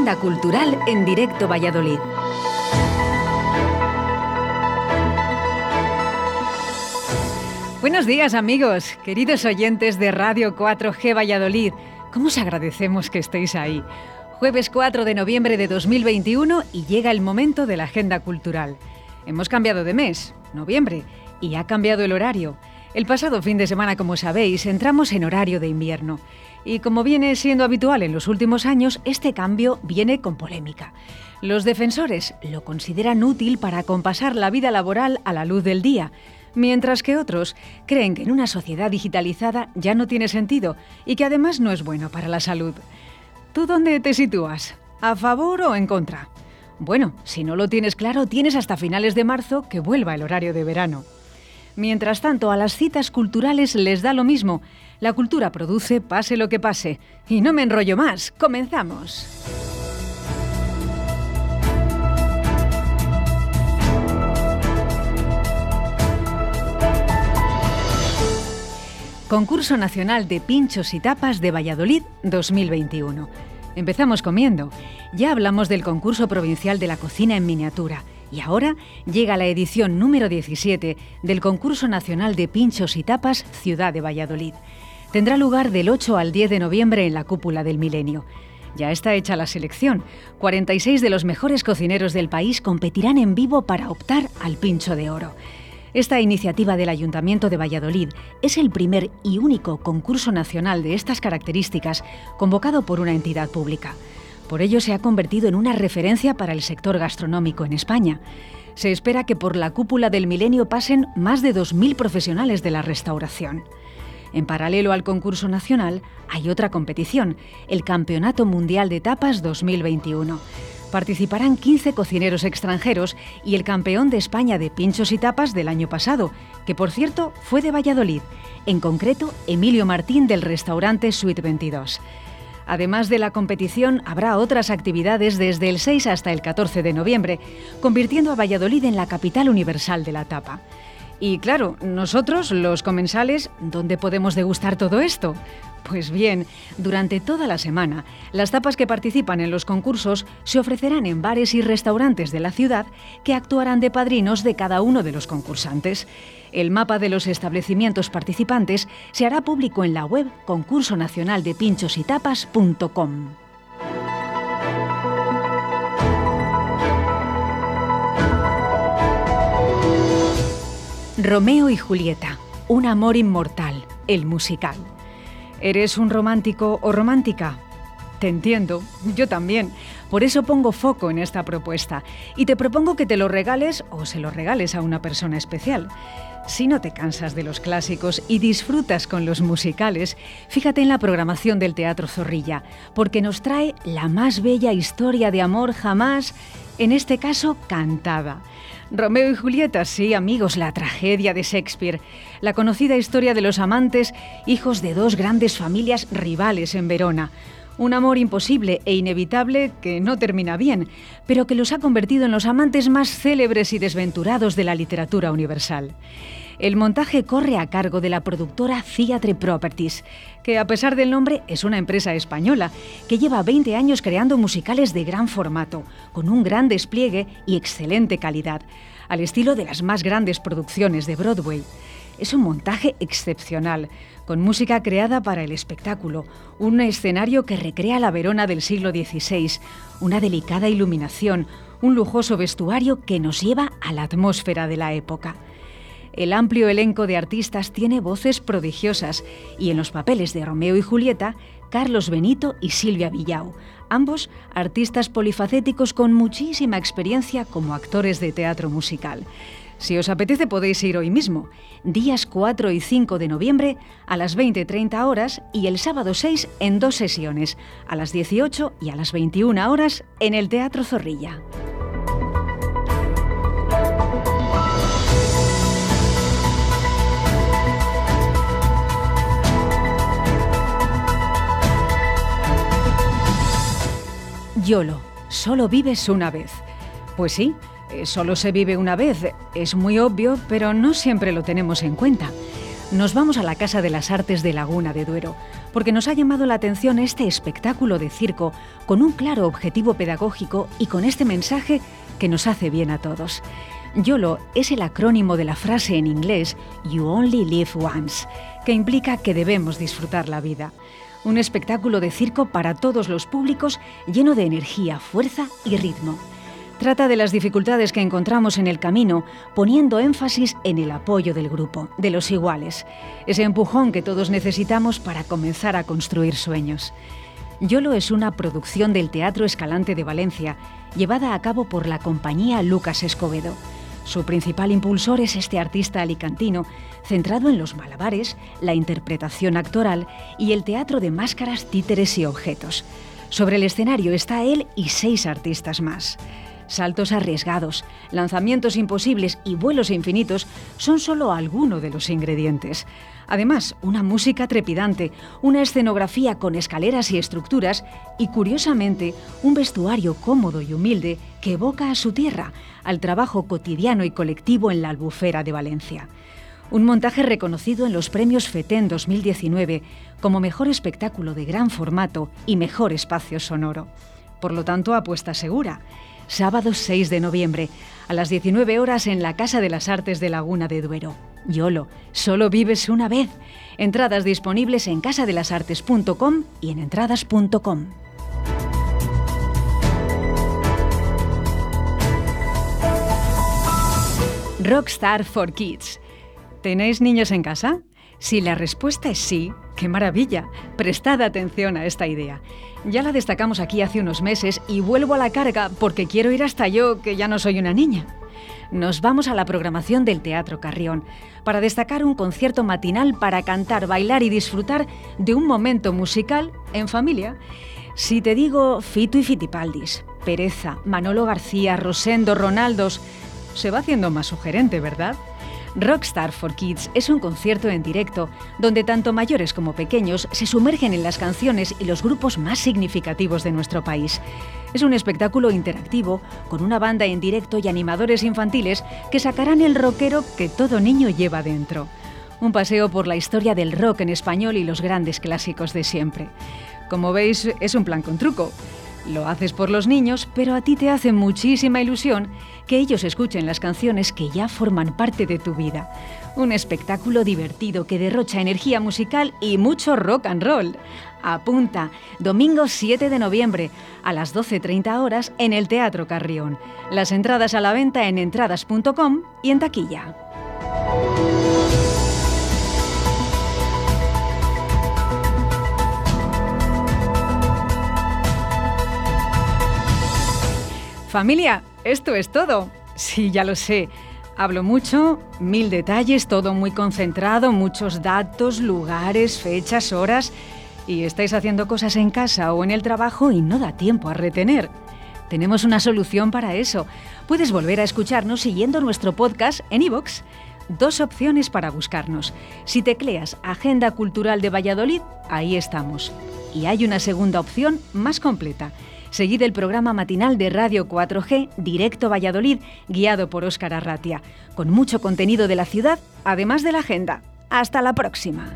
agenda cultural en directo Valladolid. Buenos días amigos, queridos oyentes de Radio 4G Valladolid. ¿Cómo os agradecemos que estéis ahí? Jueves 4 de noviembre de 2021 y llega el momento de la agenda cultural. Hemos cambiado de mes, noviembre, y ha cambiado el horario. El pasado fin de semana, como sabéis, entramos en horario de invierno. Y como viene siendo habitual en los últimos años, este cambio viene con polémica. Los defensores lo consideran útil para acompasar la vida laboral a la luz del día, mientras que otros creen que en una sociedad digitalizada ya no tiene sentido y que además no es bueno para la salud. ¿Tú dónde te sitúas? ¿A favor o en contra? Bueno, si no lo tienes claro, tienes hasta finales de marzo que vuelva el horario de verano. Mientras tanto, a las citas culturales les da lo mismo. La cultura produce pase lo que pase. Y no me enrollo más, comenzamos. Concurso Nacional de Pinchos y Tapas de Valladolid 2021. Empezamos comiendo. Ya hablamos del concurso provincial de la cocina en miniatura. Y ahora llega la edición número 17 del Concurso Nacional de Pinchos y Tapas Ciudad de Valladolid. Tendrá lugar del 8 al 10 de noviembre en la cúpula del milenio. Ya está hecha la selección. 46 de los mejores cocineros del país competirán en vivo para optar al pincho de oro. Esta iniciativa del Ayuntamiento de Valladolid es el primer y único concurso nacional de estas características convocado por una entidad pública. Por ello se ha convertido en una referencia para el sector gastronómico en España. Se espera que por la cúpula del milenio pasen más de 2.000 profesionales de la restauración. En paralelo al concurso nacional, hay otra competición, el Campeonato Mundial de Tapas 2021. Participarán 15 cocineros extranjeros y el campeón de España de pinchos y tapas del año pasado, que por cierto fue de Valladolid, en concreto Emilio Martín del restaurante Suite 22. Además de la competición, habrá otras actividades desde el 6 hasta el 14 de noviembre, convirtiendo a Valladolid en la capital universal de la tapa. Y claro, nosotros, los comensales, ¿dónde podemos degustar todo esto? Pues bien, durante toda la semana, las tapas que participan en los concursos se ofrecerán en bares y restaurantes de la ciudad que actuarán de padrinos de cada uno de los concursantes. El mapa de los establecimientos participantes se hará público en la web concurso Romeo y Julieta, un amor inmortal, el musical. ¿Eres un romántico o romántica? Te entiendo, yo también. Por eso pongo foco en esta propuesta y te propongo que te lo regales o se lo regales a una persona especial. Si no te cansas de los clásicos y disfrutas con los musicales, fíjate en la programación del Teatro Zorrilla, porque nos trae la más bella historia de amor jamás, en este caso cantada. Romeo y Julieta, sí, amigos, la tragedia de Shakespeare, la conocida historia de los amantes, hijos de dos grandes familias rivales en Verona. Un amor imposible e inevitable que no termina bien, pero que los ha convertido en los amantes más célebres y desventurados de la literatura universal. El montaje corre a cargo de la productora Theatre Properties, que a pesar del nombre es una empresa española que lleva 20 años creando musicales de gran formato, con un gran despliegue y excelente calidad, al estilo de las más grandes producciones de Broadway. Es un montaje excepcional, con música creada para el espectáculo, un escenario que recrea la Verona del siglo XVI, una delicada iluminación, un lujoso vestuario que nos lleva a la atmósfera de la época. El amplio elenco de artistas tiene voces prodigiosas y en los papeles de Romeo y Julieta, Carlos Benito y Silvia Villau, ambos artistas polifacéticos con muchísima experiencia como actores de teatro musical. Si os apetece podéis ir hoy mismo, días 4 y 5 de noviembre a las 20.30 horas y el sábado 6 en dos sesiones, a las 18 y a las 21 horas en el Teatro Zorrilla. YOLO, solo vives una vez. Pues sí, eh, solo se vive una vez. Es muy obvio, pero no siempre lo tenemos en cuenta. Nos vamos a la Casa de las Artes de Laguna de Duero, porque nos ha llamado la atención este espectáculo de circo con un claro objetivo pedagógico y con este mensaje que nos hace bien a todos. YOLO es el acrónimo de la frase en inglés You Only Live Once, que implica que debemos disfrutar la vida. Un espectáculo de circo para todos los públicos lleno de energía, fuerza y ritmo. Trata de las dificultades que encontramos en el camino, poniendo énfasis en el apoyo del grupo, de los iguales, ese empujón que todos necesitamos para comenzar a construir sueños. YOLO es una producción del Teatro Escalante de Valencia, llevada a cabo por la compañía Lucas Escobedo. Su principal impulsor es este artista alicantino, centrado en los malabares, la interpretación actoral y el teatro de máscaras, títeres y objetos. Sobre el escenario está él y seis artistas más. Saltos arriesgados, lanzamientos imposibles y vuelos infinitos son solo algunos de los ingredientes. Además, una música trepidante, una escenografía con escaleras y estructuras y, curiosamente, un vestuario cómodo y humilde que evoca a su tierra, al trabajo cotidiano y colectivo en la albufera de Valencia. Un montaje reconocido en los premios FETEN 2019 como mejor espectáculo de gran formato y mejor espacio sonoro. Por lo tanto, apuesta segura sábado 6 de noviembre, a las 19 horas en la Casa de las Artes de Laguna de Duero. YOLO, solo vives una vez. Entradas disponibles en casadelasartes.com y en entradas.com. Rockstar for Kids. ¿Tenéis niños en casa? Si la respuesta es sí, ¡qué maravilla! Prestad atención a esta idea. Ya la destacamos aquí hace unos meses y vuelvo a la carga porque quiero ir hasta yo, que ya no soy una niña. Nos vamos a la programación del Teatro Carrión para destacar un concierto matinal para cantar, bailar y disfrutar de un momento musical en familia. Si te digo Fito y Fitipaldis, Pereza, Manolo García, Rosendo, Ronaldos, se va haciendo más sugerente, ¿verdad? Rockstar for Kids es un concierto en directo donde tanto mayores como pequeños se sumergen en las canciones y los grupos más significativos de nuestro país. Es un espectáculo interactivo con una banda en directo y animadores infantiles que sacarán el rockero que todo niño lleva dentro. Un paseo por la historia del rock en español y los grandes clásicos de siempre. Como veis, es un plan con truco. Lo haces por los niños, pero a ti te hace muchísima ilusión que ellos escuchen las canciones que ya forman parte de tu vida. Un espectáculo divertido que derrocha energía musical y mucho rock and roll. Apunta, domingo 7 de noviembre a las 12.30 horas en el Teatro Carrión. Las entradas a la venta en entradas.com y en taquilla. Familia, esto es todo. Sí, ya lo sé. Hablo mucho, mil detalles, todo muy concentrado, muchos datos, lugares, fechas, horas. Y estáis haciendo cosas en casa o en el trabajo y no da tiempo a retener. Tenemos una solución para eso. Puedes volver a escucharnos siguiendo nuestro podcast en iVoox. Dos opciones para buscarnos. Si tecleas Agenda Cultural de Valladolid, ahí estamos. Y hay una segunda opción más completa Seguid el programa matinal de Radio 4G Directo Valladolid, guiado por Óscar Arratia, con mucho contenido de la ciudad, además de la agenda. Hasta la próxima.